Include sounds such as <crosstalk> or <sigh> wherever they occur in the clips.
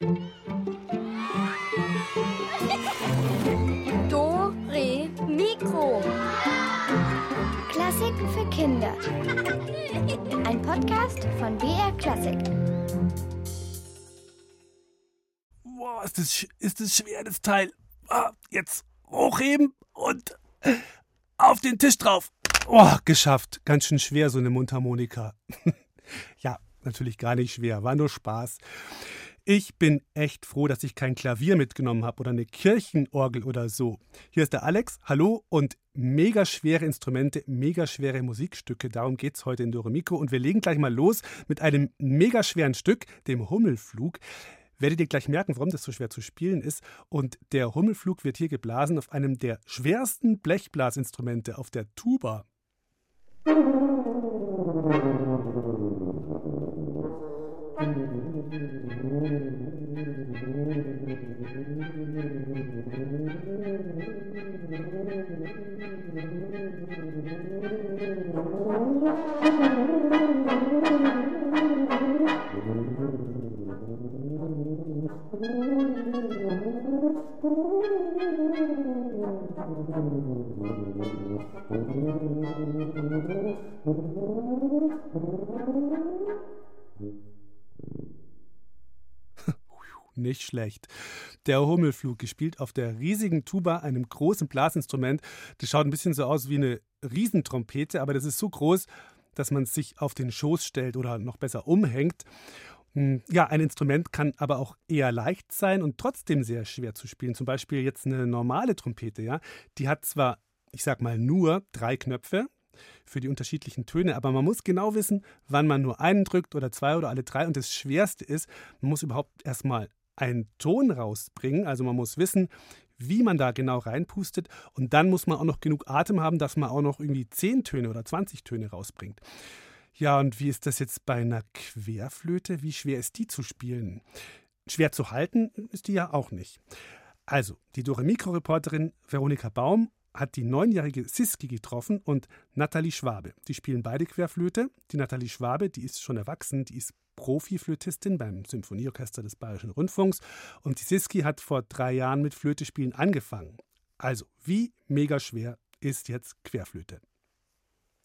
Do, Re, Mikro. Klassiken für Kinder. Ein Podcast von BR Klassik. Boah, ist das, ist das schwer, das Teil. Ah, jetzt hochheben und auf den Tisch drauf. Oh, geschafft. Ganz schön schwer, so eine Mundharmonika. <laughs> ja, natürlich gar nicht schwer, war nur Spaß. Ich bin echt froh, dass ich kein Klavier mitgenommen habe oder eine Kirchenorgel oder so. Hier ist der Alex, hallo und mega schwere Instrumente, mega schwere Musikstücke. Darum geht es heute in Doremiko und wir legen gleich mal los mit einem mega schweren Stück, dem Hummelflug. Werdet ihr gleich merken, warum das so schwer zu spielen ist. Und der Hummelflug wird hier geblasen auf einem der schwersten Blechblasinstrumente, auf der Tuba. <laughs> Nicht schlecht. Der Hummelflug, gespielt auf der riesigen Tuba, einem großen Blasinstrument. Das schaut ein bisschen so aus wie eine Riesentrompete, aber das ist so groß, dass man es sich auf den Schoß stellt oder noch besser umhängt. Hm, ja, ein Instrument kann aber auch eher leicht sein und trotzdem sehr schwer zu spielen. Zum Beispiel jetzt eine normale Trompete, ja. Die hat zwar, ich sag mal, nur drei Knöpfe für die unterschiedlichen Töne, aber man muss genau wissen, wann man nur einen drückt oder zwei oder alle drei. Und das Schwerste ist, man muss überhaupt erstmal einen Ton rausbringen. Also man muss wissen, wie man da genau reinpustet. Und dann muss man auch noch genug Atem haben, dass man auch noch irgendwie zehn Töne oder 20 Töne rausbringt. Ja, und wie ist das jetzt bei einer Querflöte? Wie schwer ist die zu spielen? Schwer zu halten ist die ja auch nicht. Also, die Dore Mikro-Reporterin Veronika Baum hat die neunjährige Siski getroffen und Nathalie Schwabe. Die spielen beide Querflöte. Die Nathalie Schwabe, die ist schon erwachsen, die ist Profiflötistin beim Symphonieorchester des Bayerischen Rundfunks. Und die Siski hat vor drei Jahren mit Flötespielen angefangen. Also, wie mega schwer ist jetzt Querflöte?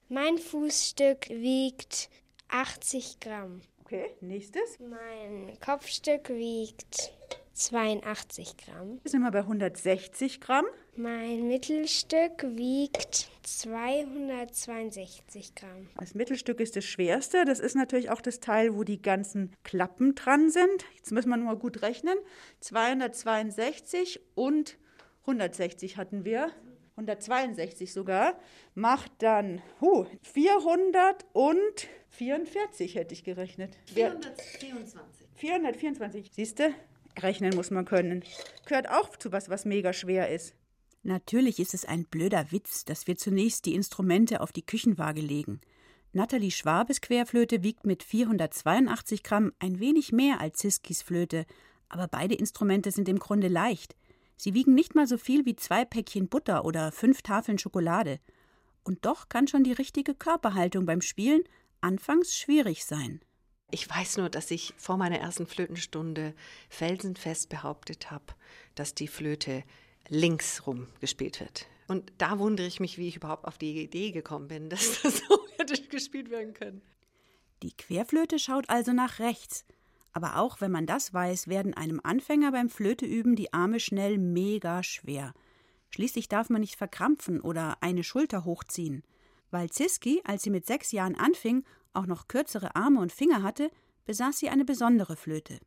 Mein Fußstück wiegt 80 Gramm. Okay, nächstes. Mein Kopfstück wiegt 82 Gramm. Wir sind wir bei 160 Gramm. Mein Mittelstück wiegt 262 Gramm. Das Mittelstück ist das schwerste. Das ist natürlich auch das Teil, wo die ganzen Klappen dran sind. Jetzt müssen wir nur gut rechnen. 262 und 160 hatten wir. 162 sogar, macht dann huh, 444 hätte ich gerechnet. 424. 424, siehst du? Rechnen muss man können. Gehört auch zu was, was mega schwer ist. Natürlich ist es ein blöder Witz, dass wir zunächst die Instrumente auf die Küchenwaage legen. Nathalie Schwabes Querflöte wiegt mit 482 Gramm ein wenig mehr als Siskis Flöte, aber beide Instrumente sind im Grunde leicht. Sie wiegen nicht mal so viel wie zwei Päckchen Butter oder fünf Tafeln Schokolade. Und doch kann schon die richtige Körperhaltung beim Spielen anfangs schwierig sein. Ich weiß nur, dass ich vor meiner ersten Flötenstunde felsenfest behauptet habe, dass die Flöte links rum gespielt wird. Und da wundere ich mich, wie ich überhaupt auf die Idee gekommen bin, <laughs> dass das so hätte gespielt werden können. Die Querflöte schaut also nach rechts. Aber auch wenn man das weiß, werden einem Anfänger beim Flöteüben die Arme schnell mega schwer. Schließlich darf man nicht verkrampfen oder eine Schulter hochziehen. Weil Ziski, als sie mit sechs Jahren anfing, auch noch kürzere Arme und Finger hatte, besaß sie eine besondere Flöte.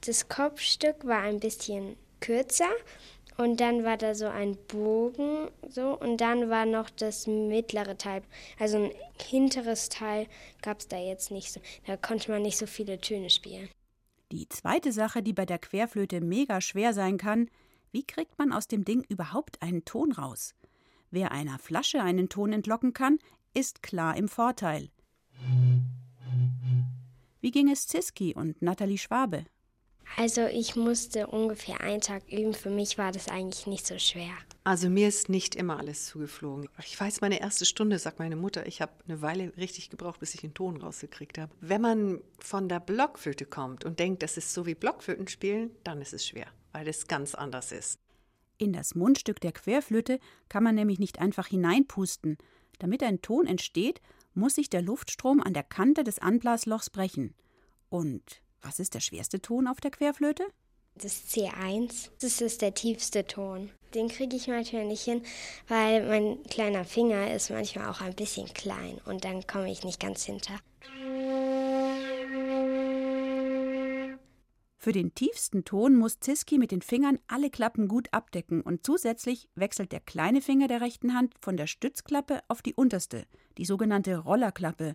Das Kopfstück war ein bisschen kürzer und dann war da so ein Bogen so und dann war noch das mittlere Teil, also ein hinteres Teil gab es da jetzt nicht so. Da konnte man nicht so viele Töne spielen. Die zweite Sache, die bei der Querflöte mega schwer sein kann, wie kriegt man aus dem Ding überhaupt einen Ton raus? Wer einer Flasche einen Ton entlocken kann, ist klar im Vorteil. Wie ging es Ziski und Nathalie Schwabe? Also ich musste ungefähr einen Tag üben. Für mich war das eigentlich nicht so schwer. Also mir ist nicht immer alles zugeflogen. Ich weiß, meine erste Stunde, sagt meine Mutter, ich habe eine Weile richtig gebraucht, bis ich den Ton rausgekriegt habe. Wenn man von der Blockflöte kommt und denkt, das ist so wie Blockflöten spielen, dann ist es schwer, weil es ganz anders ist. In das Mundstück der Querflöte kann man nämlich nicht einfach hineinpusten. Damit ein Ton entsteht, muss sich der Luftstrom an der Kante des Anblaslochs brechen. Und was ist der schwerste Ton auf der Querflöte? Das C1. Das ist der tiefste Ton. Den kriege ich manchmal nicht hin, weil mein kleiner Finger ist manchmal auch ein bisschen klein und dann komme ich nicht ganz hinter. Für den tiefsten Ton muss Ziski mit den Fingern alle Klappen gut abdecken und zusätzlich wechselt der kleine Finger der rechten Hand von der Stützklappe auf die unterste, die sogenannte Rollerklappe.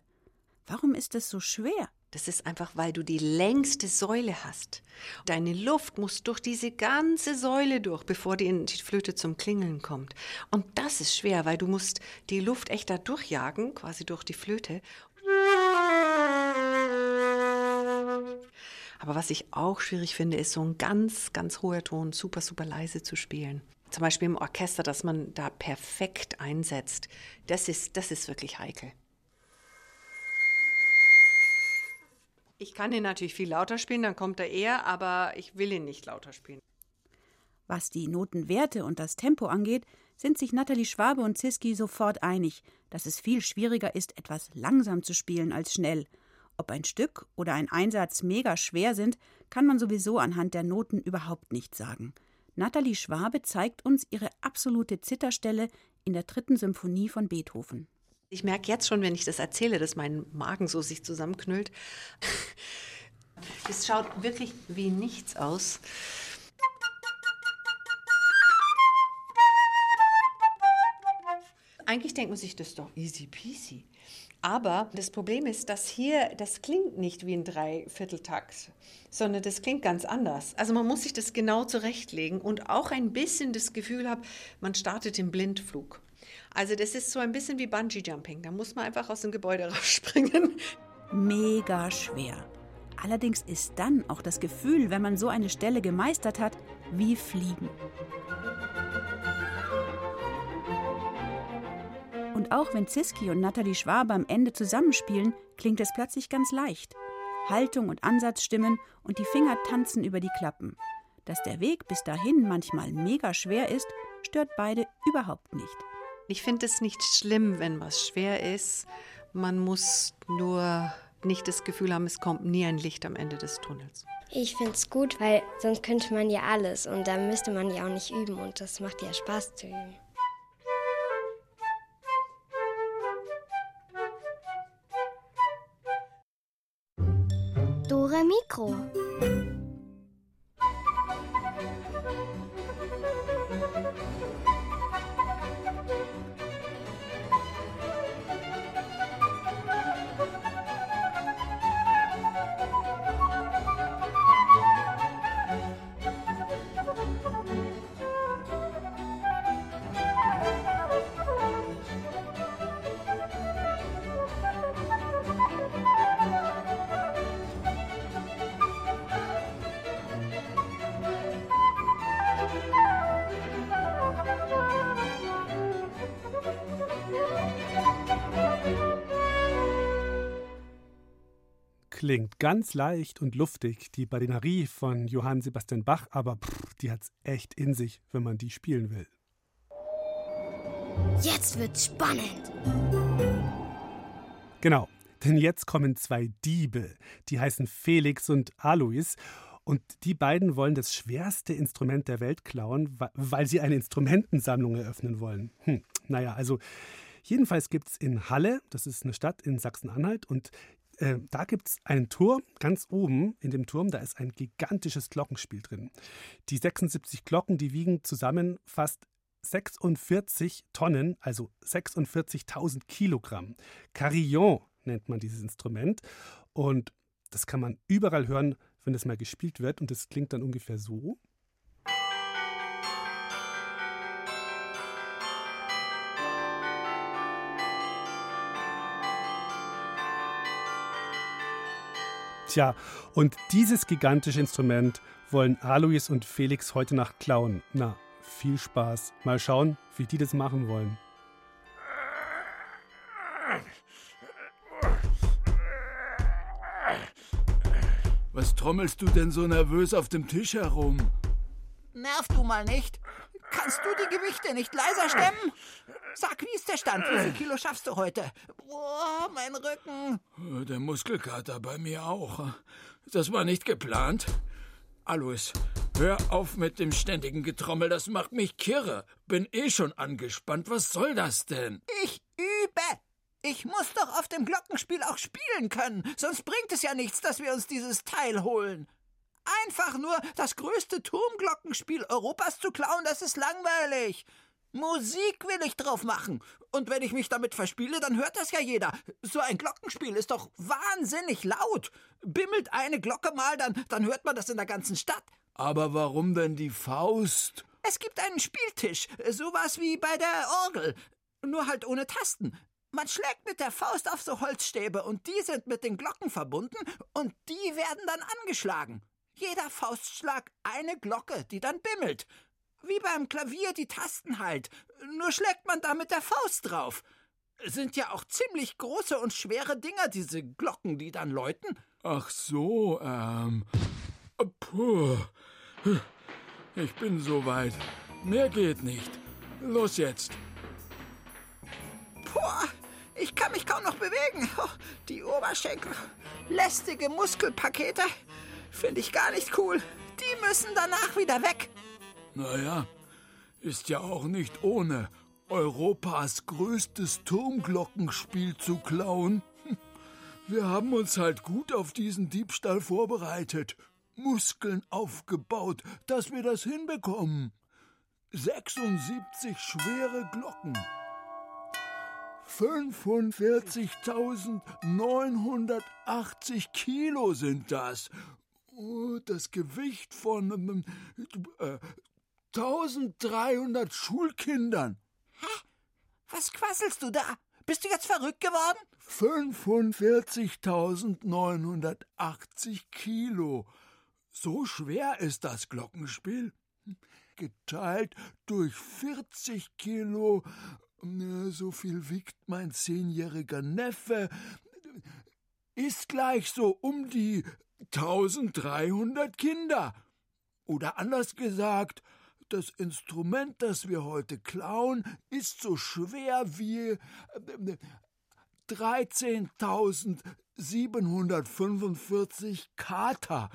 Warum ist das so schwer? Das ist einfach, weil du die längste Säule hast. Deine Luft muss durch diese ganze Säule durch, bevor die, Flöte zum Klingeln kommt. Und das ist schwer, weil du musst die Luft echt da durchjagen, quasi durch die Flöte. Aber was ich auch schwierig finde, ist so ein ganz, ganz hoher Ton super, super leise zu spielen. Zum Beispiel im Orchester, dass man da perfekt einsetzt. Das ist, das ist wirklich heikel. Ich kann ihn natürlich viel lauter spielen, dann kommt er eher, aber ich will ihn nicht lauter spielen. Was die Notenwerte und das Tempo angeht, sind sich Nathalie Schwabe und Ziski sofort einig, dass es viel schwieriger ist, etwas langsam zu spielen als schnell – ob ein Stück oder ein Einsatz mega schwer sind, kann man sowieso anhand der Noten überhaupt nicht sagen. Nathalie Schwabe zeigt uns ihre absolute Zitterstelle in der dritten Symphonie von Beethoven. Ich merke jetzt schon, wenn ich das erzähle, dass mein Magen so sich zusammenknüllt. <laughs> Es schaut wirklich wie nichts aus. Eigentlich denkt man sich, das ist doch easy peasy. Aber das Problem ist, dass hier, das klingt nicht wie ein Dreivierteltakt, sondern das klingt ganz anders. Also man muss sich das genau zurechtlegen und auch ein bisschen das Gefühl haben, man startet im Blindflug. Also das ist so ein bisschen wie Bungee Jumping. Da muss man einfach aus dem Gebäude <laughs> rausspringen. Mega schwer. Allerdings ist dann auch das Gefühl, wenn man so eine Stelle gemeistert hat, wie Fliegen. Und auch wenn Ziski und Nathalie Schwabe am Ende zusammenspielen, klingt es plötzlich ganz leicht. Haltung und Ansatz stimmen und die Finger tanzen über die Klappen. Dass der Weg bis dahin manchmal mega schwer ist, stört beide überhaupt nicht. Ich finde es nicht schlimm, wenn was schwer ist. Man muss nur nicht das Gefühl haben, es kommt nie ein Licht am Ende des Tunnels. Ich finde es gut, weil sonst könnte man ja alles und da müsste man ja auch nicht üben und das macht ja Spaß zu üben. Dore Mikro. Ganz leicht und luftig, die Badinerie von Johann Sebastian Bach, aber pff, die hat's echt in sich, wenn man die spielen will. Jetzt wird's spannend. Genau, denn jetzt kommen zwei Diebe, die heißen Felix und Alois. Und die beiden wollen das schwerste Instrument der Welt klauen, weil sie eine Instrumentensammlung eröffnen wollen. Hm, naja, also jedenfalls gibt es in Halle, das ist eine Stadt in Sachsen-Anhalt, und äh, da gibt es einen Turm, ganz oben in dem Turm, da ist ein gigantisches Glockenspiel drin. Die 76 Glocken, die wiegen zusammen fast 46 Tonnen, also 46.000 Kilogramm. Carillon nennt man dieses Instrument. Und das kann man überall hören, wenn das mal gespielt wird. Und das klingt dann ungefähr so. Tja, und dieses gigantische Instrument wollen Alois und Felix heute Nacht klauen. Na, viel Spaß. Mal schauen, wie die das machen wollen. Was trommelst du denn so nervös auf dem Tisch herum? Nerv du mal nicht. Kannst du die Gewichte nicht leiser stemmen? Sag, wie ist der Stand? Wie viel Kilo schaffst du heute? Boah, mein Rücken. Der Muskelkater bei mir auch. Das war nicht geplant. Alois, hör auf mit dem ständigen Getrommel, das macht mich kirre. Bin eh schon angespannt. Was soll das denn? Ich übe. Ich muss doch auf dem Glockenspiel auch spielen können, sonst bringt es ja nichts, dass wir uns dieses Teil holen. Einfach nur das größte Turmglockenspiel Europas zu klauen, das ist langweilig. Musik will ich drauf machen. Und wenn ich mich damit verspiele, dann hört das ja jeder. So ein Glockenspiel ist doch wahnsinnig laut. Bimmelt eine Glocke mal, dann, dann hört man das in der ganzen Stadt. Aber warum denn die Faust? Es gibt einen Spieltisch, sowas wie bei der Orgel. Nur halt ohne Tasten. Man schlägt mit der Faust auf so Holzstäbe und die sind mit den Glocken verbunden und die werden dann angeschlagen. Jeder Faustschlag eine Glocke, die dann bimmelt. Wie beim Klavier die Tasten halt. Nur schlägt man da mit der Faust drauf. Sind ja auch ziemlich große und schwere Dinger, diese Glocken, die dann läuten. Ach so, ähm. Puh. Ich bin soweit. Mehr geht nicht. Los jetzt. Boah, ich kann mich kaum noch bewegen. Oh, die Oberschenkel. Lästige Muskelpakete. Finde ich gar nicht cool. Die müssen danach wieder weg. Naja, ist ja auch nicht ohne Europas größtes Turmglockenspiel zu klauen. <laughs> Wir haben uns halt gut auf diesen Diebstahl vorbereitet, Muskeln aufgebaut, dass wir das hinbekommen. 76 schwere Glocken. 45.980 Kilo sind das. Oh, das Gewicht von äh, 1300 Schulkindern. Hä? Was quasselst du da? Bist du jetzt verrückt geworden? 45.980 Kilo. So schwer ist das Glockenspiel. Geteilt durch 40 Kilo. So viel wiegt mein zehnjähriger Neffe. Ist gleich so um die 1300 Kinder. Oder anders gesagt, das Instrument, das wir heute klauen, ist so schwer wie 13.745 äh, Kater.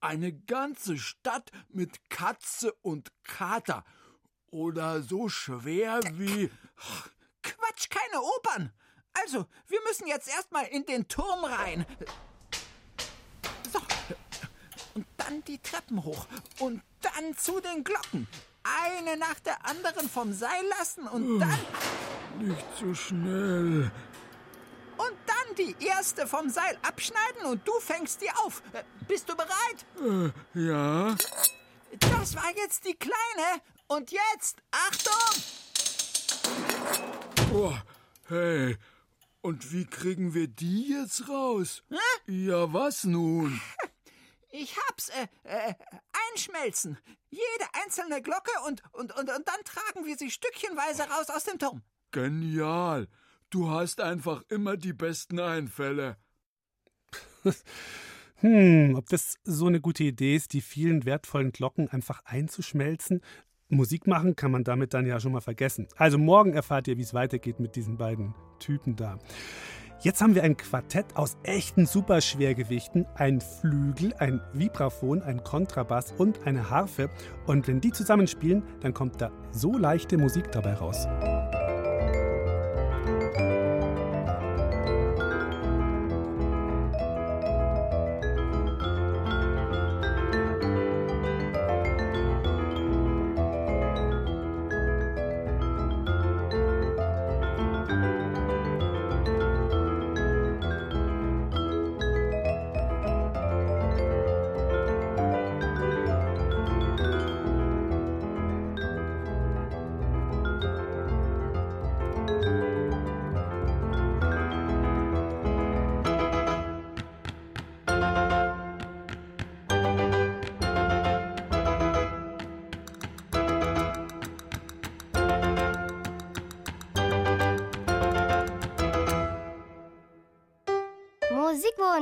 Eine ganze Stadt mit Katze und Kater. Oder so schwer wie. Quatsch, keine Opern! Also, wir müssen jetzt erstmal in den Turm rein. So. Und dann die Treppen hoch. Und dann zu den Glocken. Eine nach der anderen vom Seil lassen und dann. Nicht so schnell. Und dann die erste vom Seil abschneiden und du fängst die auf. Äh, bist du bereit? Äh, ja. Das war jetzt die kleine. Und jetzt, Achtung! Oh, hey, und wie kriegen wir die jetzt raus? Hä? Ja, was nun? <laughs> Ich hab's, äh, äh, einschmelzen. Jede einzelne Glocke und, und, und, und dann tragen wir sie stückchenweise raus aus dem Turm. Genial. Du hast einfach immer die besten Einfälle. <laughs> hm, ob das so eine gute Idee ist, die vielen wertvollen Glocken einfach einzuschmelzen? Musik machen kann man damit dann ja schon mal vergessen. Also morgen erfahrt ihr, wie es weitergeht mit diesen beiden Typen da. Jetzt haben wir ein Quartett aus echten Superschwergewichten, ein Flügel, ein Vibraphon, ein Kontrabass und eine Harfe. Und wenn die zusammenspielen, dann kommt da so leichte Musik dabei raus.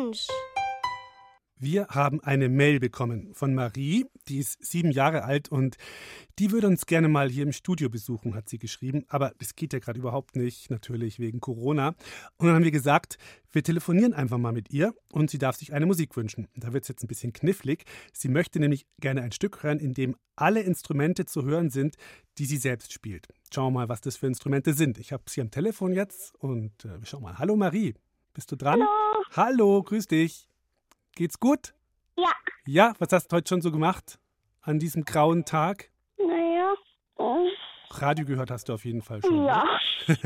Musikwunsch. Wir haben eine Mail bekommen von Marie, die ist sieben Jahre alt und die würde uns gerne mal hier im Studio besuchen, hat sie geschrieben. Aber das geht ja gerade überhaupt nicht, natürlich wegen Corona. Und dann haben wir gesagt, wir telefonieren einfach mal mit ihr und sie darf sich eine Musik wünschen. Da wird es jetzt ein bisschen knifflig. Sie möchte nämlich gerne ein Stück hören, in dem alle Instrumente zu hören sind, die sie selbst spielt. Schauen wir mal, was das für Instrumente sind. Ich habe sie am Telefon jetzt und äh, schau mal. Hallo Marie, bist du dran? Hallo. Hallo, grüß dich. Geht's gut? Ja. Ja, was hast du heute schon so gemacht an diesem grauen Tag? Naja. äh, Radio gehört hast du auf jeden Fall schon. Ja. <laughs>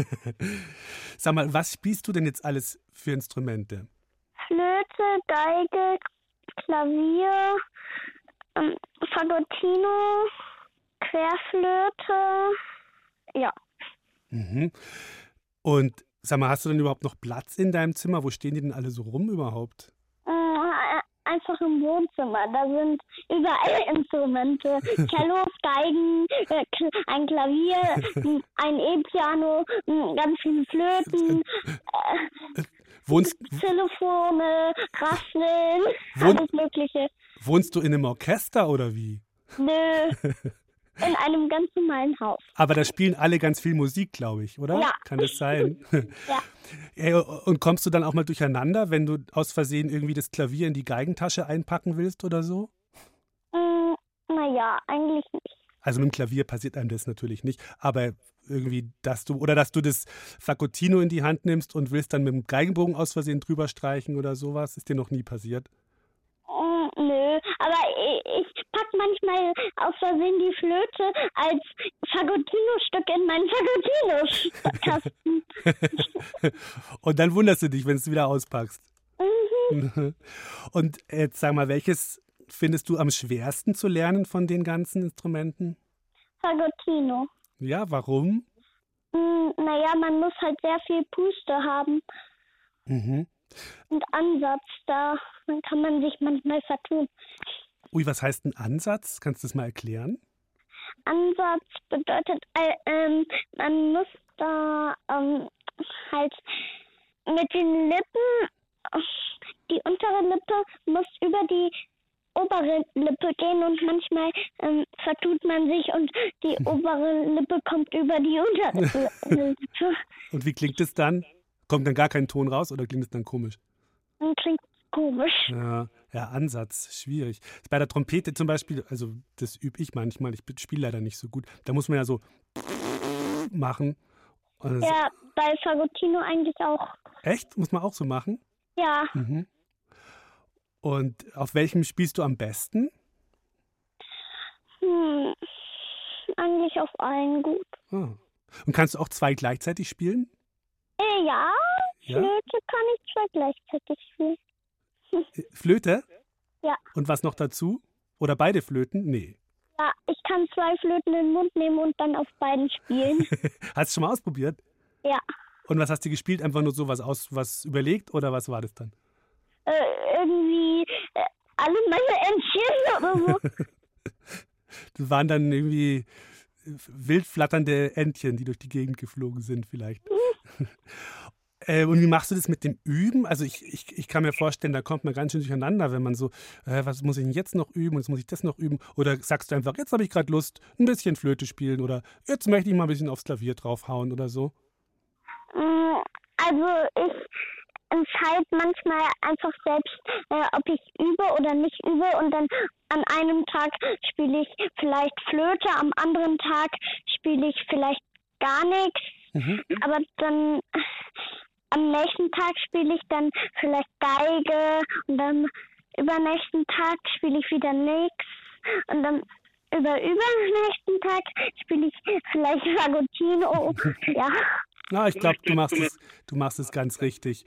Sag mal, was spielst du denn jetzt alles für Instrumente? Flöte, Geige, Klavier, ähm, Fagottino, Querflöte. Ja. Mhm. Und sag mal, hast du denn überhaupt noch Platz in deinem Zimmer? Wo stehen die denn alle so rum überhaupt? Äh, Einfach im Wohnzimmer. Da sind überall <laughs> Instrumente. Cellos, Geigen, äh, ein Klavier, <laughs> ein E-Piano, m, ganz viele Flöten, äh, Wohnst, <laughs> Telefone, Rascheln, Wohn- alles Mögliche. wohnst du in einem Orchester oder wie? Nö. In einem ganz normalen Haus. Aber da spielen alle ganz viel Musik, glaube ich, oder? Ja. Kann das sein? <laughs> Ja. Und kommst du dann auch mal durcheinander, wenn du aus Versehen irgendwie das Klavier in die Geigentasche einpacken willst oder so? Mm, naja, eigentlich nicht. Also mit dem Klavier passiert einem das natürlich nicht, aber irgendwie, dass du, oder dass du das Fagottino in die Hand nimmst und willst dann mit dem Geigenbogen aus Versehen drüber streichen oder sowas, ist dir noch nie passiert. Mm, nö, aber ich, ich pack manchmal aus Versehen die Flöte als Fagottino-Stück in meinen Fagottino-Kasten. <laughs> und dann wunderst du dich, wenn du es wieder auspackst. Mhm. <laughs> Und jetzt sag mal, welches findest du am schwersten zu lernen von den ganzen Instrumenten? Fagottino. Ja, warum? Mm, naja, man muss halt sehr viel Puste haben Mhm. Und Ansatz. Da kann man sich manchmal vertun. Ui, was heißt ein Ansatz? Kannst du das mal erklären? Ansatz bedeutet, äh, ähm, man muss da ähm, halt mit den Lippen, die untere Lippe muss über die obere Lippe gehen und manchmal ähm, vertut man sich und die <laughs> obere Lippe kommt über die untere <laughs> Lippe Und wie klingt es dann? Kommt dann gar kein Ton raus oder klingt es dann komisch? und klingt komisch. Ja, ja, Ansatz, schwierig. Bei der Trompete zum Beispiel, also das übe ich manchmal, ich spiele leider nicht so gut. Da muss man ja so machen. Das- Ja, bei Fagottino eigentlich auch. Echt? Muss man auch so machen? Ja, Mhm. Und auf welchem spielst du am besten? hm, eigentlich auf allen gut. Ah. Und kannst du auch zwei gleichzeitig spielen? Äh, ja, Ja? Flöte kann ich zwei gleichzeitig spielen. Äh, Flöte? Ja. Und was noch dazu? Oder beide Flöten? Nee. Ja, ich kann zwei Flöten in den Mund nehmen und dann auf beiden spielen. <laughs> Hast du schon mal ausprobiert? ja, Und was hast du gespielt? Einfach nur so was aus, was überlegt oder was war das dann? äh, irgendwie äh, alle meine Entchen oder so. <laughs> Das waren dann irgendwie wild flatternde Entchen, die durch die Gegend geflogen sind vielleicht. <laughs> Äh, und wie machst du das mit dem Üben? Also ich, ich, ich kann mir vorstellen, da kommt man ganz schön durcheinander, wenn man so, äh, was muss ich denn jetzt noch üben jetzt muss ich das noch üben? Oder sagst du einfach, jetzt habe ich gerade Lust, ein bisschen Flöte spielen oder jetzt möchte ich mal ein bisschen aufs Klavier draufhauen oder so? Mm, Also ich entscheide manchmal einfach selbst, äh, ob ich übe oder nicht übe und dann an einem Tag spiele ich vielleicht Flöte, am anderen Tag spiele ich vielleicht gar nichts, Mhm. aber dann am nächsten Tag spiele ich dann vielleicht Geige und dann übernächsten Tag spiele ich wieder nichts und dann über <laughs> übernächsten Tag spiele ich vielleicht Fagottino. <laughs> ja. Na, ich glaube, du machst es, du machst es ganz richtig.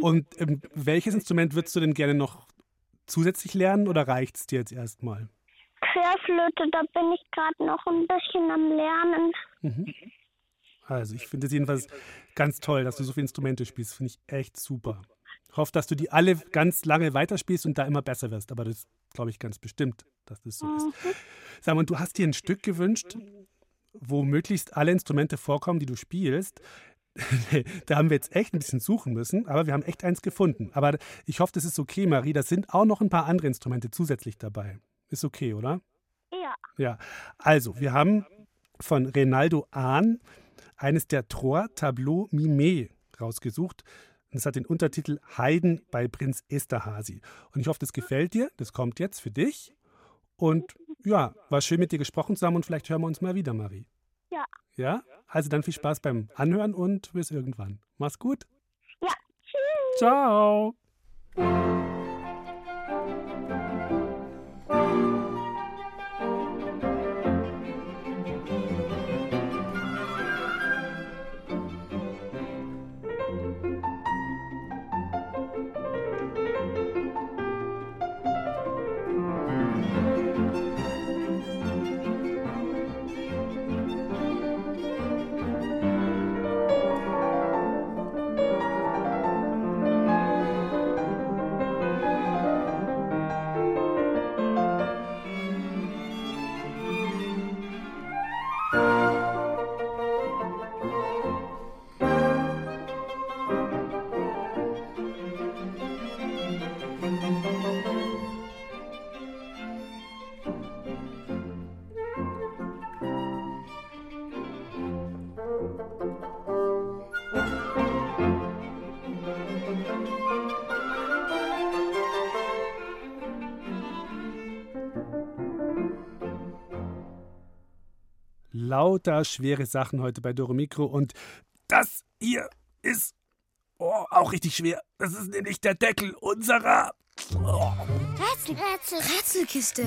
Und ähm, welches Instrument würdest du denn gerne noch zusätzlich lernen oder reicht es dir jetzt erstmal? Querflöte, da bin ich gerade noch ein bisschen am Lernen. Mhm. Also ich finde es jedenfalls ganz toll, dass du so viele Instrumente spielst. Finde ich echt super. Ich hoffe, dass du die alle ganz lange weiterspielst und da immer besser wirst. Aber das glaube ich ganz bestimmt, dass das so ist. Sag mal, du hast dir ein Stück gewünscht, wo möglichst alle Instrumente vorkommen, die du spielst. <laughs> da haben wir jetzt echt ein bisschen suchen müssen, aber wir haben echt eins gefunden. Aber ich hoffe, das ist okay, Marie. Da sind auch noch ein paar andere Instrumente zusätzlich dabei. Ist okay, oder? Ja. Ja. Also, wir haben von Renaldo Ahn eines der Trois Tableaux Mimé rausgesucht. Und es hat den Untertitel Heiden bei Prinz Esterhazy. Und ich hoffe, das gefällt dir. Das kommt jetzt für dich. Und ja, war schön mit dir gesprochen zu haben und vielleicht hören wir uns mal wieder, Marie. Ja. Ja? Also dann viel Spaß beim Anhören und bis irgendwann. Mach's gut. Ja. Tschüss. Ciao. Lauter schwere Sachen heute bei Doro Mikro und das hier ist oh, auch richtig schwer. Das ist nämlich der Deckel unserer oh, Rätsel, Rätsel, Rätselkiste.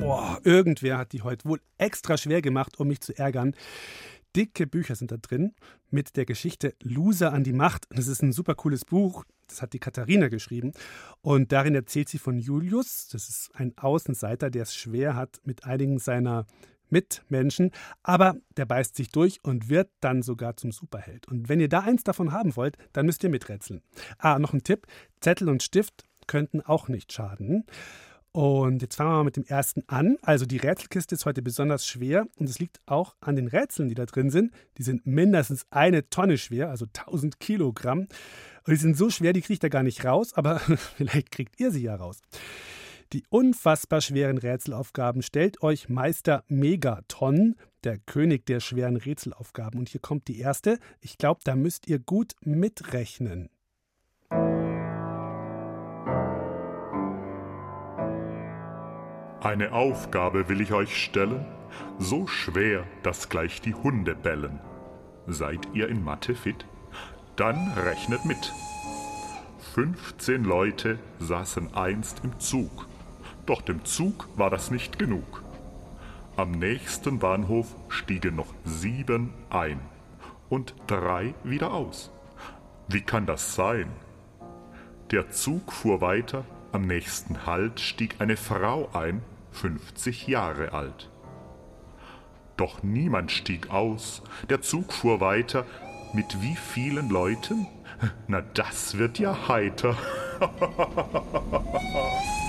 Boah, irgendwer hat die heute wohl extra schwer gemacht, um mich zu ärgern. Dicke Bücher sind da drin mit der Geschichte Loser an die Macht. Das ist ein super cooles Buch. Das hat die Katharina geschrieben. Und darin erzählt sie von Julius. Das ist ein Außenseiter, der es schwer hat mit einigen seiner Mitmenschen. Aber der beißt sich durch und wird dann sogar zum Superheld. Und wenn ihr da eins davon haben wollt, dann müsst ihr miträtseln. Ah, noch ein Tipp: Zettel und Stift könnten auch nicht schaden. Und jetzt fangen wir mal mit dem ersten an. Also die Rätselkiste ist heute besonders schwer und es liegt auch an den Rätseln, die da drin sind. Die sind mindestens eine Tonne schwer, also 1000 Kilogramm. Und die sind so schwer, die kriegt ihr gar nicht raus, aber <laughs> vielleicht kriegt ihr sie ja raus. Die unfassbar schweren Rätselaufgaben stellt euch Meister Megaton, der König der schweren Rätselaufgaben. Und hier kommt die erste. Ich glaube, da müsst ihr gut mitrechnen. Eine Aufgabe will ich euch stellen, so schwer, dass gleich die Hunde bellen. Seid ihr in Mathe fit? Dann rechnet mit. 15 Leute saßen einst im Zug. Doch dem Zug war das nicht genug. Am nächsten Bahnhof stiegen noch sieben ein und drei wieder aus. Wie kann das sein? Der Zug fuhr weiter, am nächsten Halt stieg eine Frau ein, 50 Jahre alt. Doch niemand stieg aus, der Zug fuhr weiter, mit wie vielen Leuten? Na, das wird ja heiter. <laughs>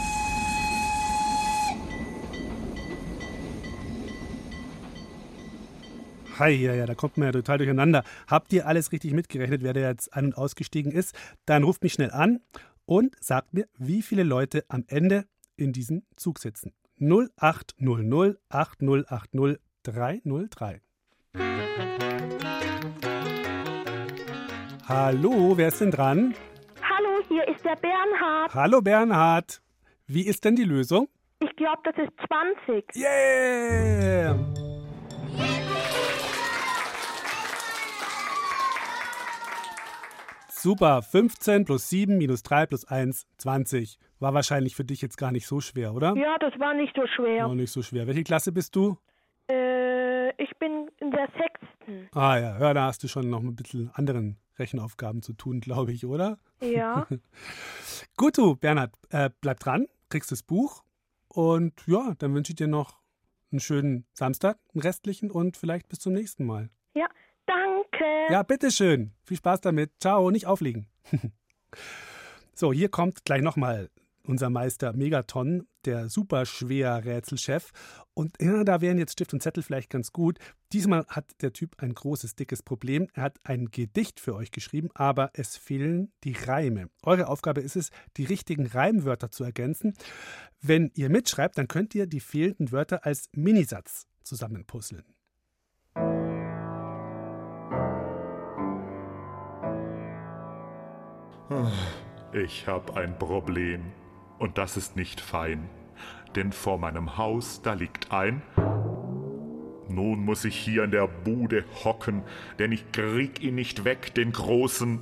Hi, ja, ja, da kommt man ja total durcheinander. Habt ihr alles richtig mitgerechnet, wer da jetzt ein- und ausgestiegen ist? Dann ruft mich schnell an und sagt mir, wie viele Leute am Ende in diesem Zug sitzen. 0800 8080 303. Hallo, wer ist denn dran? Hallo, hier ist der Bernhard. Hallo Bernhard. Wie ist denn die Lösung? Ich glaube, das ist 20. Yeah! Super, 15 plus 7 minus 3 plus 1, 20. War wahrscheinlich für dich jetzt gar nicht so schwer, oder? Ja, das war nicht so schwer. Noch nicht so schwer. Welche Klasse bist du? Äh, ich bin in der sechsten. Ah ja, ja, da hast du schon noch ein bisschen anderen Rechenaufgaben zu tun, glaube ich, oder? Ja. <laughs> Gut, du, Bernhard, äh, bleib dran, kriegst das Buch und ja, dann wünsche ich dir noch einen schönen Samstag, einen restlichen und vielleicht bis zum nächsten Mal. Ja, danke. Ja, bitteschön. Viel Spaß damit. Ciao, nicht auflegen. <laughs> so, hier kommt gleich nochmal unser Meister Megaton, der super schwer Rätselchef. Und ja, da wären jetzt Stift und Zettel vielleicht ganz gut. Diesmal hat der Typ ein großes, dickes Problem. Er hat ein Gedicht für euch geschrieben, aber es fehlen die Reime. Eure Aufgabe ist es, die richtigen Reimwörter zu ergänzen. Wenn ihr mitschreibt, dann könnt ihr die fehlenden Wörter als Minisatz zusammenpuzzeln. Ich hab ein Problem und das ist nicht fein, denn vor meinem Haus da liegt ein. Nun muss ich hier in der Bude hocken, denn ich krieg ihn nicht weg, den großen.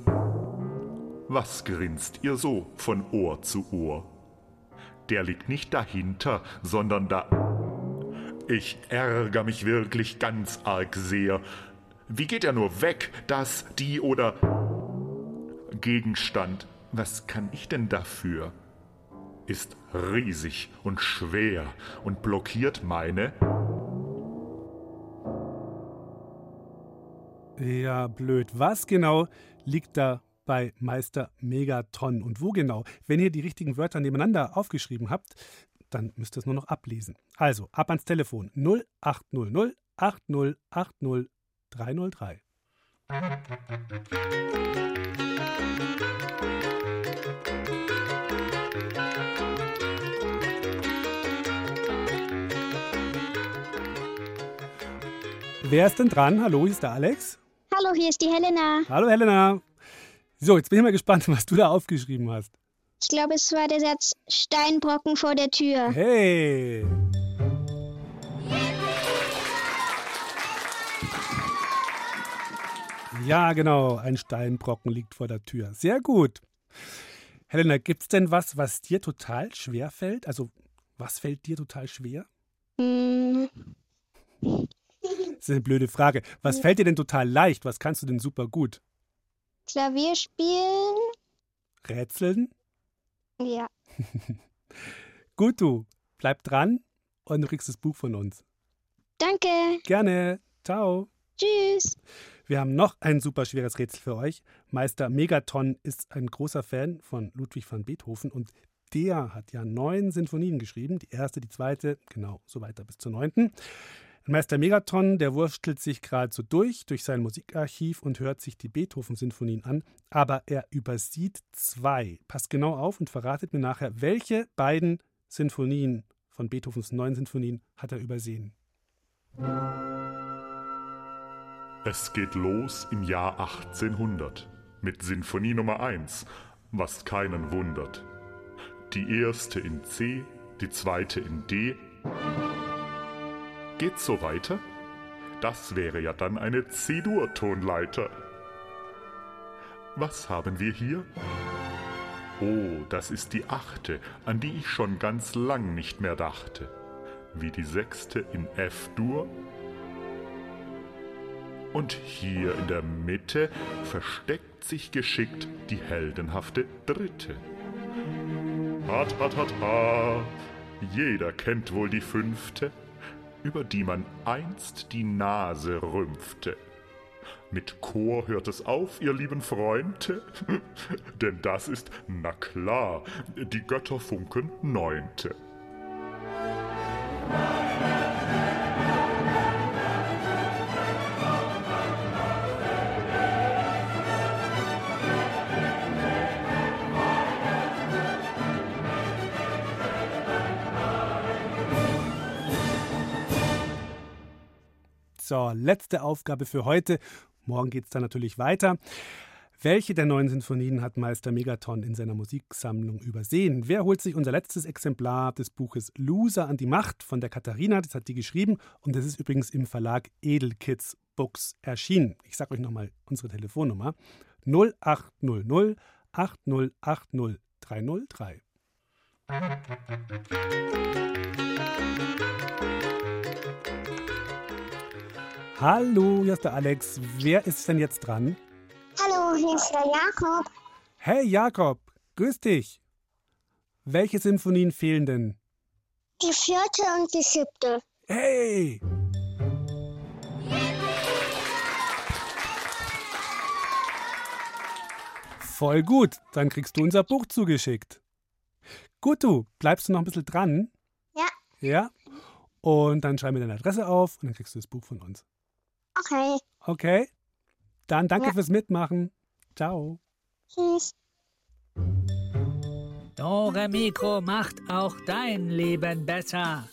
Was grinst ihr so von Ohr zu Ohr? Der liegt nicht dahinter, sondern da. Ich ärger mich wirklich ganz arg sehr. Wie geht er nur weg, das, die oder Gegenstand? Was kann ich denn dafür? Ist riesig und schwer und blockiert meine. Ja, blöd. Was genau liegt da bei Meister Megaton und wo genau? Wenn ihr die richtigen Wörter nebeneinander aufgeschrieben habt, dann müsst ihr es nur noch ablesen. Also ab ans Telefon 0800 8080 303. Wer ist denn dran? Hallo, hier ist der Alex. Hallo, hier ist die Helena. Hallo Helena. So, jetzt bin ich mal gespannt, <laughs> was du da aufgeschrieben hast. Ich glaube, es war der Satz Steinbrocken vor der Tür. Hey. Ja, genau, ein Steinbrocken liegt vor der Tür. Sehr gut. Helena, gibt es denn was, was dir total schwer fällt? Also, was fällt dir total schwer? Hm. Das ist eine blöde Frage. Was fällt dir denn total leicht? Was kannst du denn super gut? Klavier spielen? Rätseln? Ja. <laughs> Gut, du. Bleib dran und du kriegst das Buch von uns. Danke. Gerne. Ciao. Tschüss. Wir haben noch ein super schweres Rätsel für euch. Meister Megaton ist ein großer Fan von Ludwig van Beethoven und der hat ja neun Sinfonien geschrieben. Die erste, die zweite, genau, so weiter bis zur neunten. Meister Megaton, der wurstelt sich gerade so durch, durch sein Musikarchiv und hört sich die Beethoven-Sinfonien an, aber er übersieht zwei. Passt genau auf und verratet mir nachher, welche beiden Sinfonien von Beethovens neun Sinfonien hat er übersehen. Es geht los im Jahr 1800 mit Sinfonie Nummer 1, was keinen wundert. Die erste in C, die zweite in D. Geht's so weiter? Das wäre ja dann eine C-Dur-Tonleiter. Was haben wir hier? Oh, das ist die achte, an die ich schon ganz lang nicht mehr dachte. Wie die sechste in F-Dur. Und hier in der Mitte versteckt sich geschickt die heldenhafte dritte. Hat, hat, hat, ha. Jeder kennt wohl die fünfte über die man einst die Nase rümpfte. Mit Chor hört es auf, ihr lieben Freunde, <laughs> denn das ist, na klar, die Götterfunken neunte. So, letzte Aufgabe für heute. Morgen geht es dann natürlich weiter. Welche der neuen Sinfonien hat Meister Megaton in seiner Musiksammlung übersehen? Wer holt sich unser letztes Exemplar des Buches Loser an die Macht von der Katharina? Das hat die geschrieben und das ist übrigens im Verlag Edelkids Books erschienen. Ich sage euch nochmal unsere Telefonnummer 0800 8080 303. Hallo, hier ist der Alex. Wer ist denn jetzt dran? Hallo, hier ist der Jakob. Hey Jakob, grüß dich. Welche Symphonien fehlen denn? Die vierte und die siebte. Hey! Voll gut, dann kriegst du unser Buch zugeschickt. Gut, du, bleibst du noch ein bisschen dran? Ja. Ja? Und dann schreib mir deine Adresse auf und dann kriegst du das Buch von uns. Okay. Okay? Dann danke Ja. fürs Mitmachen. Ciao. Tschüss. Dore Mikro macht auch dein Leben besser.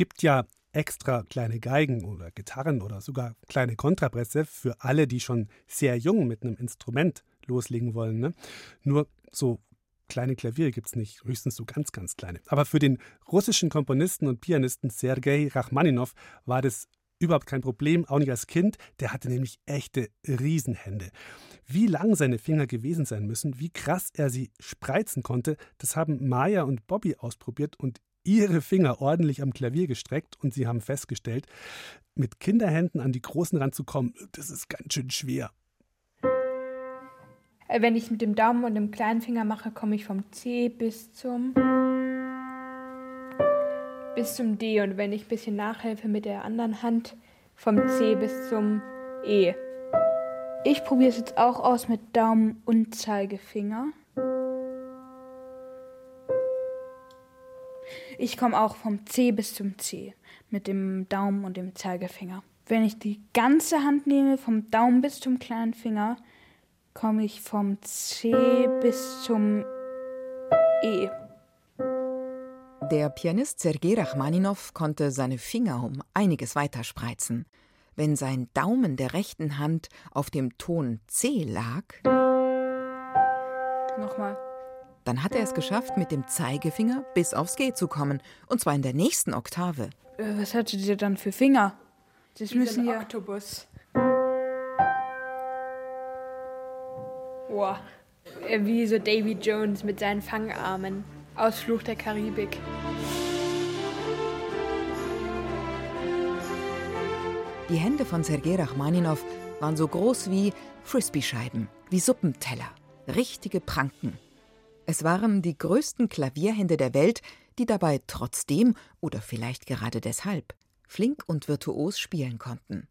Gibt ja extra kleine Geigen oder Gitarren oder sogar kleine Kontrabässe für alle, die schon sehr jung mit einem Instrument loslegen wollen. Ne? Nur so kleine Klaviere gibt es nicht, höchstens so ganz, ganz kleine. Aber für den russischen Komponisten und Pianisten Sergei Rachmaninow war das überhaupt kein Problem, auch nicht als Kind. Der hatte nämlich echte Riesenhände. Wie lang seine Finger gewesen sein müssen, wie krass er sie spreizen konnte, das haben Maya und Bobby ausprobiert und ihre Finger ordentlich am Klavier gestreckt und sie haben festgestellt, mit Kinderhänden an die Großen ranzukommen, das ist ganz schön schwer. Äh, Wenn ich es mit dem Daumen und dem kleinen Finger mache, komme ich vom C bis zum bis zum D und wenn ich ein bisschen nachhelfe mit der anderen Hand vom C bis zum E. Ich probiere es jetzt auch aus mit Daumen und Zeigefinger. Ich komme auch vom C bis zum C mit dem Daumen und dem Zeigefinger. Wenn ich die ganze Hand nehme, vom Daumen bis zum kleinen Finger, komme ich vom C bis zum E. Der Pianist Sergei Rachmaninow konnte seine Finger um einiges weiter spreizen. Wenn sein Daumen der rechten Hand auf dem Ton C lag, Nochmal. Dann hat er es geschafft, mit dem Zeigefinger bis aufs G zu kommen, und zwar in der nächsten Oktave. Äh, Was hatte der dann für Finger? Das müssen ja. Oktopus. Boah. Äh, Wie so Davy Jones mit seinen Fangarmen. Aus Fluch der Karibik. Die Hände von Sergei Rachmaninow waren so groß wie Frisbee-Scheiben, wie Suppenteller, richtige Pranken. Es waren die größten Klavierhände der Welt, die dabei trotzdem oder vielleicht gerade deshalb flink und virtuos spielen konnten.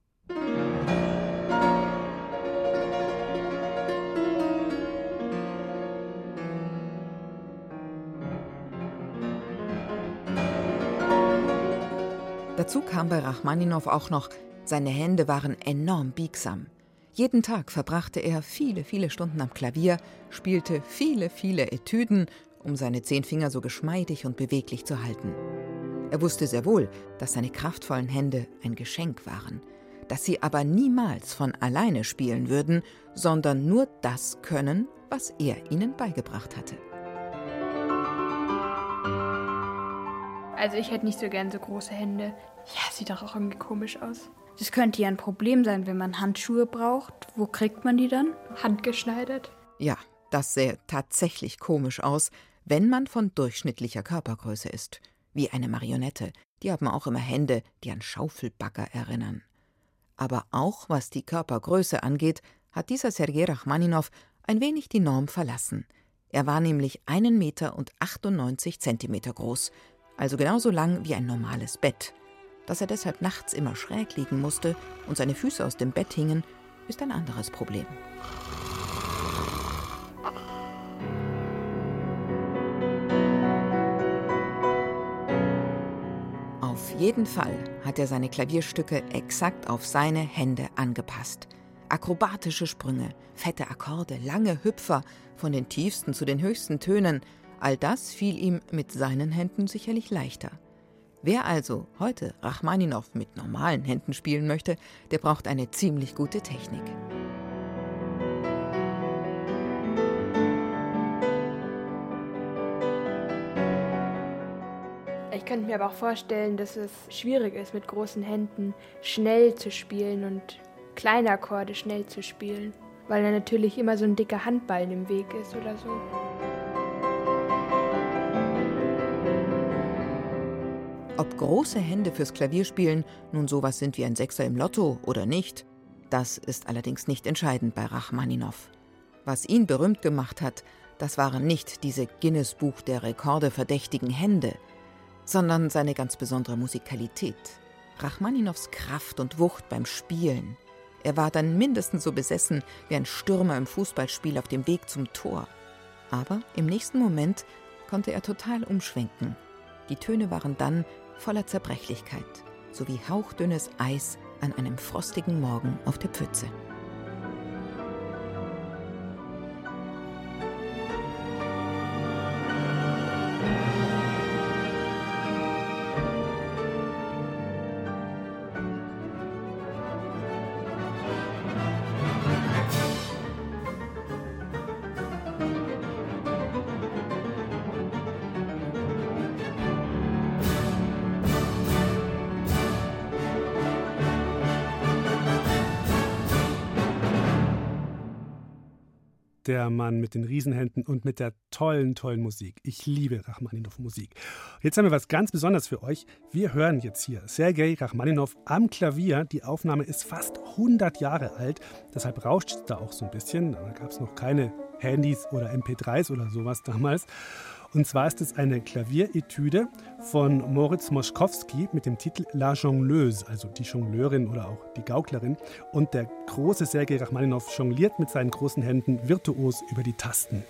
Dazu kam bei Rachmaninow auch noch, seine Hände waren enorm biegsam. Jeden Tag verbrachte er viele, viele Stunden am Klavier, spielte viele, viele Etüden, um seine zehn Finger so geschmeidig und beweglich zu halten. Er wusste sehr wohl, dass seine kraftvollen Hände ein Geschenk waren, dass sie aber niemals von alleine spielen würden, sondern nur das können, was er ihnen beigebracht hatte. Also ich hätte nicht so gern so große Hände. Ja, sieht doch auch irgendwie komisch aus. Das könnte ja ein Problem sein, wenn man Handschuhe braucht. Wo kriegt man die dann? Handgeschneidert? Ja, das sähe tatsächlich komisch aus, wenn man von durchschnittlicher Körpergröße ist. Wie eine Marionette. Die haben auch immer Hände, die an Schaufelbagger erinnern. Aber auch was die Körpergröße angeht, hat dieser Sergei Rachmaninow ein wenig die Norm verlassen. Er war nämlich 1,98 Meter und 98 Zentimeter groß, also genauso lang wie ein normales Bett. Dass er deshalb nachts immer schräg liegen musste und seine Füße aus dem Bett hingen, ist ein anderes Problem. Auf jeden Fall hat er seine Klavierstücke exakt auf seine Hände angepasst. Akrobatische Sprünge, fette Akkorde, lange Hüpfer, von den tiefsten zu den höchsten Tönen, all das fiel ihm mit seinen Händen sicherlich leichter. Wer also heute Rachmaninow mit normalen Händen spielen möchte, der braucht eine ziemlich gute Technik. Ich könnte mir aber auch vorstellen, dass es schwierig ist, mit großen Händen schnell zu spielen und kleine Akkorde schnell zu spielen, weil da natürlich immer so ein dicker Handball im Weg ist oder so. Ob große Hände fürs Klavierspielen nun sowas sind wie ein Sechser im Lotto oder nicht, das ist allerdings nicht entscheidend bei Rachmaninow. Was ihn berühmt gemacht hat, das waren nicht diese Guinness-Buch der Rekorde verdächtigen Hände, sondern seine ganz besondere Musikalität. Rachmaninows Kraft und Wucht beim Spielen. Er war dann mindestens so besessen wie ein Stürmer im Fußballspiel auf dem Weg zum Tor. Aber im nächsten Moment konnte er total umschwenken. Die Töne waren dann voller Zerbrechlichkeit, so wie hauchdünnes Eis an einem frostigen Morgen auf der Pfütze. Der Mann mit den Riesenhänden und mit der tollen, tollen Musik. Ich liebe Rachmaninow Musik. Jetzt haben wir was ganz Besonderes für euch. Wir hören jetzt hier Sergei Rachmaninow am Klavier. Die Aufnahme ist fast 100 Jahre alt, deshalb rauscht es da auch so ein bisschen. Da gab es noch keine Handys oder MP3s oder sowas damals. Und zwar ist es eine Klavieretüde von Moritz Moschkowski mit dem Titel La Jongleuse, also die Jongleurin oder auch die Gauklerin. Und der große Sergei Rachmaninow jongliert mit seinen großen Händen virtuos über die Tasten.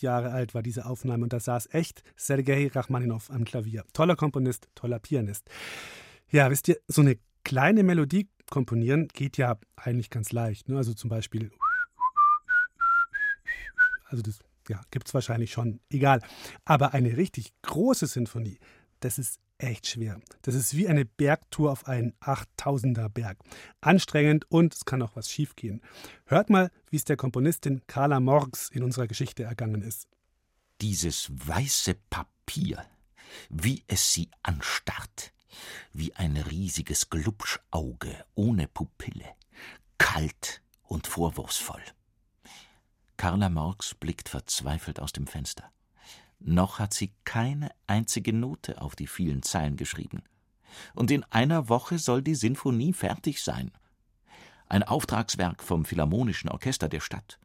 Fast 100 Jahre alt war diese Aufnahme und da saß echt Sergei Rachmaninow am Klavier. Toller Komponist, toller Pianist. Ja, wisst ihr, so eine kleine Melodie komponieren geht ja eigentlich ganz leicht. Ne? Also zum Beispiel. Also das ja, gibt es wahrscheinlich schon, egal. Aber eine richtig große Sinfonie, das ist echt schwer. Das ist wie eine Bergtour auf einen 8000er Berg. Anstrengend und es kann auch was schiefgehen. Hört mal, wie es der Komponistin Carla Morgs in unserer Geschichte ergangen ist. Dieses weiße Papier, wie es sie anstarrt, wie ein riesiges Glubschauge ohne Pupille, kalt und vorwurfsvoll. Carla Morgs blickt verzweifelt aus dem Fenster. Noch hat sie keine einzige Note auf die vielen Zeilen geschrieben. Und in einer Woche soll die Sinfonie fertig sein. Ein Auftragswerk vom Philharmonischen Orchester der Stadt.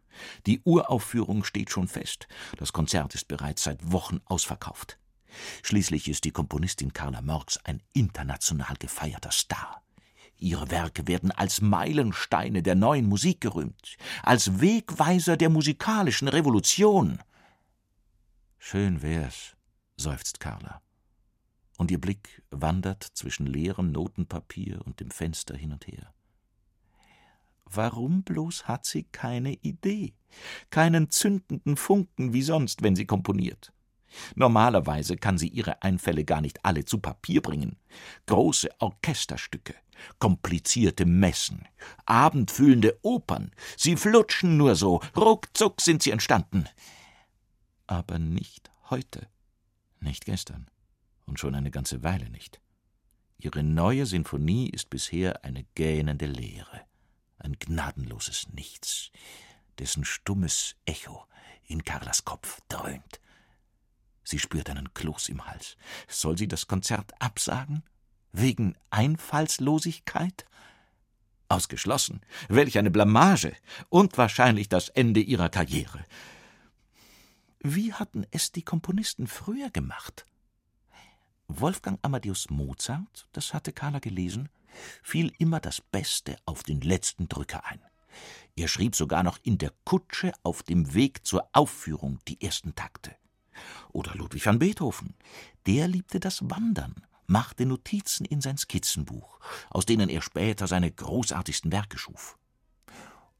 Die Uraufführung steht schon fest. Das Konzert ist bereits seit Wochen ausverkauft. Schließlich ist die Komponistin Carla Morgs ein international gefeierter Star. Ihre Werke werden als Meilensteine der neuen Musik gerühmt, als Wegweiser der musikalischen Revolution. Schön wär's, seufzt Carla. Und ihr Blick wandert zwischen leerem Notenpapier und dem Fenster hin und her. Warum bloß hat sie keine Idee, keinen zündenden Funken wie sonst, wenn sie komponiert? Normalerweise kann sie ihre Einfälle gar nicht alle zu Papier bringen. Große Orchesterstücke, komplizierte Messen, abendfüllende Opern, sie flutschen nur so, ruckzuck sind sie entstanden aber nicht heute, nicht gestern und schon eine ganze Weile nicht. Ihre neue Sinfonie ist bisher eine gähnende Leere, ein gnadenloses Nichts, dessen stummes Echo in Carlas Kopf dröhnt. Sie spürt einen Kloß im Hals. Soll sie das Konzert absagen? Wegen Einfallslosigkeit? Ausgeschlossen. Welch eine Blamage. Und wahrscheinlich das Ende ihrer Karriere. Wie hatten es die Komponisten früher gemacht? Wolfgang Amadeus Mozart, das hatte Carla gelesen, fiel immer das Beste auf den letzten Drücker ein. Er schrieb sogar noch in der Kutsche auf dem Weg zur Aufführung die ersten Takte. Oder Ludwig van Beethoven, der liebte das Wandern, machte Notizen in sein Skizzenbuch, aus denen er später seine großartigsten Werke schuf.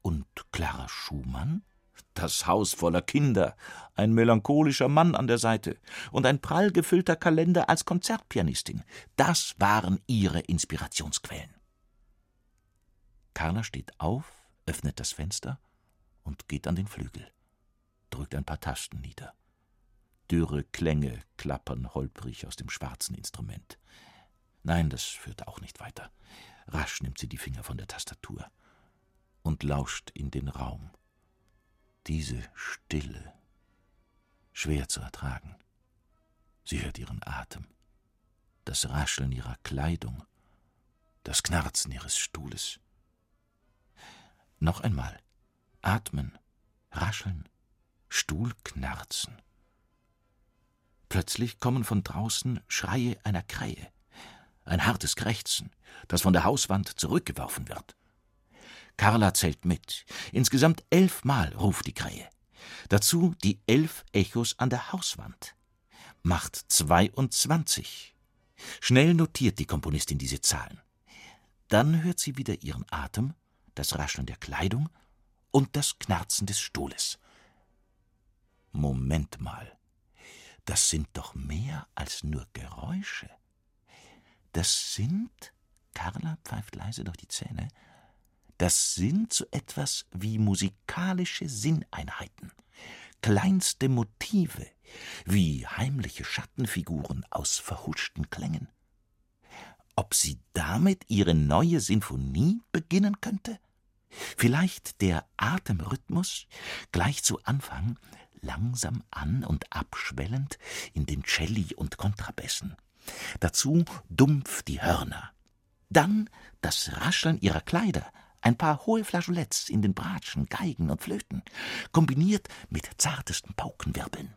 Und Clara Schumann? Das Haus voller Kinder, ein melancholischer Mann an der Seite und ein prall gefüllter Kalender als Konzertpianistin, das waren ihre Inspirationsquellen. Carla steht auf, öffnet das Fenster und geht an den Flügel, drückt ein paar Tasten nieder. Dürre Klänge klappern holprig aus dem schwarzen Instrument. Nein, das führt auch nicht weiter. Rasch nimmt sie die Finger von der Tastatur und lauscht in den Raum. Diese Stille, schwer zu ertragen. Sie hört ihren Atem, das Rascheln ihrer Kleidung, das Knarzen ihres Stuhles. Noch einmal. Atmen, rascheln, Stuhl knarzen. Plötzlich kommen von draußen Schreie einer Krähe, ein hartes Krächzen, das von der Hauswand zurückgeworfen wird. Carla zählt mit. Insgesamt elfmal ruft die Krähe. Dazu die elf Echos an der Hauswand. Macht 22. Schnell notiert die Komponistin diese Zahlen. Dann hört sie wieder ihren Atem, das Rascheln der Kleidung und das Knarzen des Stuhles. Moment mal. Das sind doch mehr als nur Geräusche. Das sind, Carla pfeift leise durch die Zähne, das sind so etwas wie musikalische Sinneinheiten, kleinste Motive, wie heimliche Schattenfiguren aus verhuschten Klängen. Ob sie damit ihre neue Sinfonie beginnen könnte? Vielleicht der Atemrhythmus gleich zu Anfang langsam an und abschwellend in den Celli und Kontrabässen. Dazu dumpf die Hörner. Dann das Rascheln ihrer Kleider, ein paar hohe Flageoletts in den Bratschen, Geigen und Flöten, kombiniert mit zartesten Paukenwirbeln.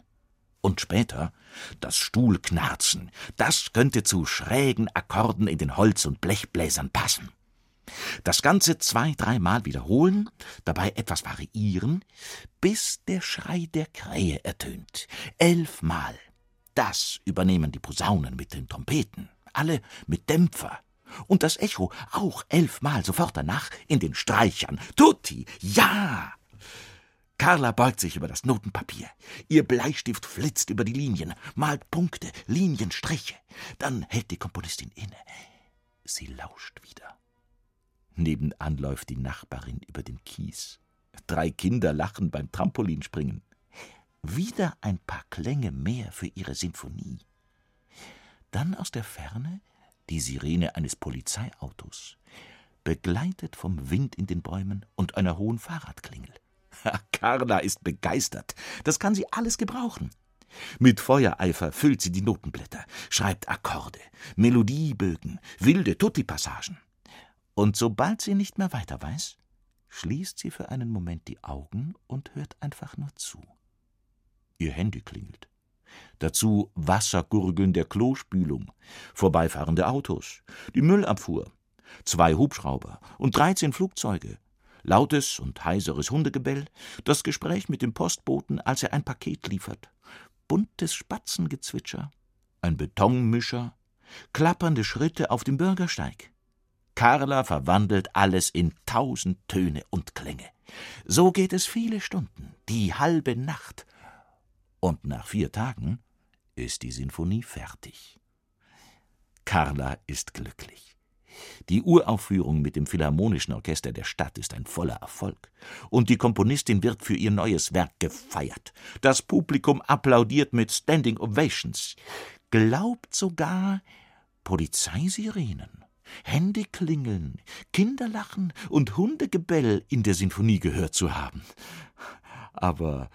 Und später das Stuhlknarzen, das könnte zu schrägen Akkorden in den Holz- und Blechbläsern passen. Das Ganze zwei, dreimal wiederholen, dabei etwas variieren, bis der Schrei der Krähe ertönt. Elfmal. Das übernehmen die Posaunen mit den Trompeten, alle mit Dämpfer. Und das Echo auch elfmal sofort danach in den Streichern. Tutti, ja! Carla beugt sich über das Notenpapier. Ihr Bleistift flitzt über die Linien, malt Punkte, Linienstriche. Dann hält die Komponistin inne. Sie lauscht wieder. Nebenan läuft die Nachbarin über den Kies. Drei Kinder lachen beim Trampolinspringen. Wieder ein paar Klänge mehr für ihre Sinfonie. Dann aus der Ferne die Sirene eines Polizeiautos, begleitet vom Wind in den Bäumen und einer hohen Fahrradklingel. <laughs> Carla ist begeistert. Das kann sie alles gebrauchen. Mit Feuereifer füllt sie die Notenblätter, schreibt Akkorde, Melodiebögen, wilde Tutti-Passagen. Und sobald sie nicht mehr weiter weiß, schließt sie für einen Moment die Augen und hört einfach nur zu. Ihr Handy klingelt. Dazu Wassergurgeln der Klospülung, vorbeifahrende Autos, die Müllabfuhr, zwei Hubschrauber und dreizehn Flugzeuge, lautes und heiseres Hundegebell, das Gespräch mit dem Postboten, als er ein Paket liefert, buntes Spatzengezwitscher, ein Betonmischer, klappernde Schritte auf dem Bürgersteig. Carla verwandelt alles in tausend Töne und Klänge. So geht es viele Stunden, die halbe Nacht. Und nach vier Tagen ist die Sinfonie fertig. Carla ist glücklich. Die Uraufführung mit dem Philharmonischen Orchester der Stadt ist ein voller Erfolg. Und die Komponistin wird für ihr neues Werk gefeiert. Das Publikum applaudiert mit Standing Ovations. Glaubt sogar Polizeisirenen, Handyklingeln, Kinderlachen und Hundegebell in der Sinfonie gehört zu haben. Aber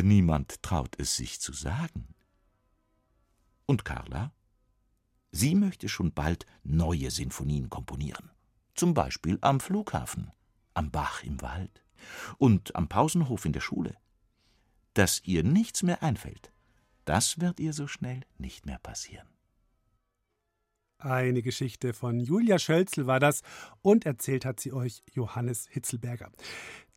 niemand traut es sich zu sagen. Und Carla? Sie möchte schon bald neue Sinfonien komponieren. Zum Beispiel am Flughafen, am Bach im Wald und am Pausenhof in der Schule. Dass ihr nichts mehr einfällt, das wird ihr so schnell nicht mehr passieren. Eine Geschichte von Julia Schölzel war das und erzählt hat sie euch Johannes Hitzelberger.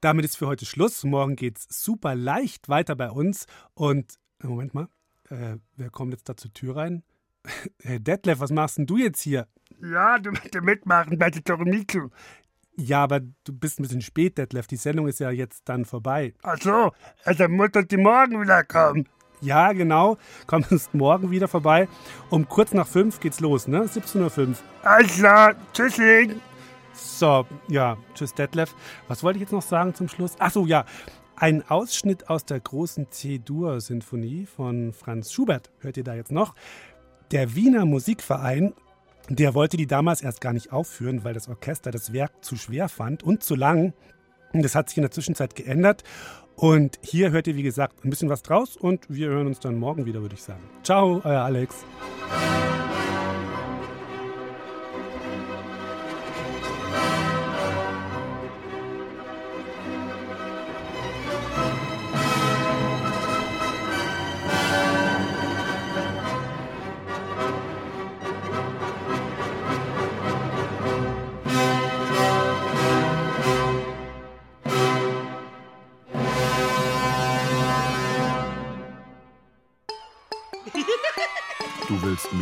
Damit ist für heute Schluss. Morgen geht's super leicht weiter bei uns. Und äh, Moment mal, äh, wer kommt jetzt da zur Tür rein? <laughs> Herr Detlef, was machst denn du jetzt hier? Ja, du musst mitmachen bei der Toromiku. Ja, aber du bist ein bisschen spät, Detlef. Die Sendung ist ja jetzt dann vorbei. Ach so, also muss die morgen wieder kommen. Ja, genau. Kommst morgen wieder vorbei. Um kurz nach fünf geht's los, ne? 17.05 Uhr. Alles klar. Tschüssing. So, ja, tschüss Detlef. Was wollte ich jetzt noch sagen zum Schluss? Ach so, ja. Ein Ausschnitt aus der großen C-Dur-Sinfonie von Franz Schubert hört ihr da jetzt noch. Der Wiener Musikverein, der wollte die damals erst gar nicht aufführen, weil das Orchester das Werk zu schwer fand und zu lang. Und das hat sich in der Zwischenzeit geändert. Und hier hört ihr, wie gesagt, ein bisschen was draus und wir hören uns dann morgen wieder, würde ich sagen. Ciao, euer Alex.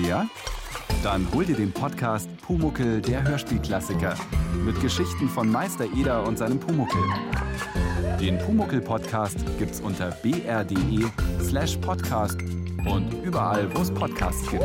Mehr? Dann hol dir den Podcast Pumuckel, der Hörspielklassiker. Mit Geschichten von Meister Eder und seinem Pumuckel. Den Pumuckel-Podcast gibt's unter br.de slash podcast und überall, wo es Podcasts gibt.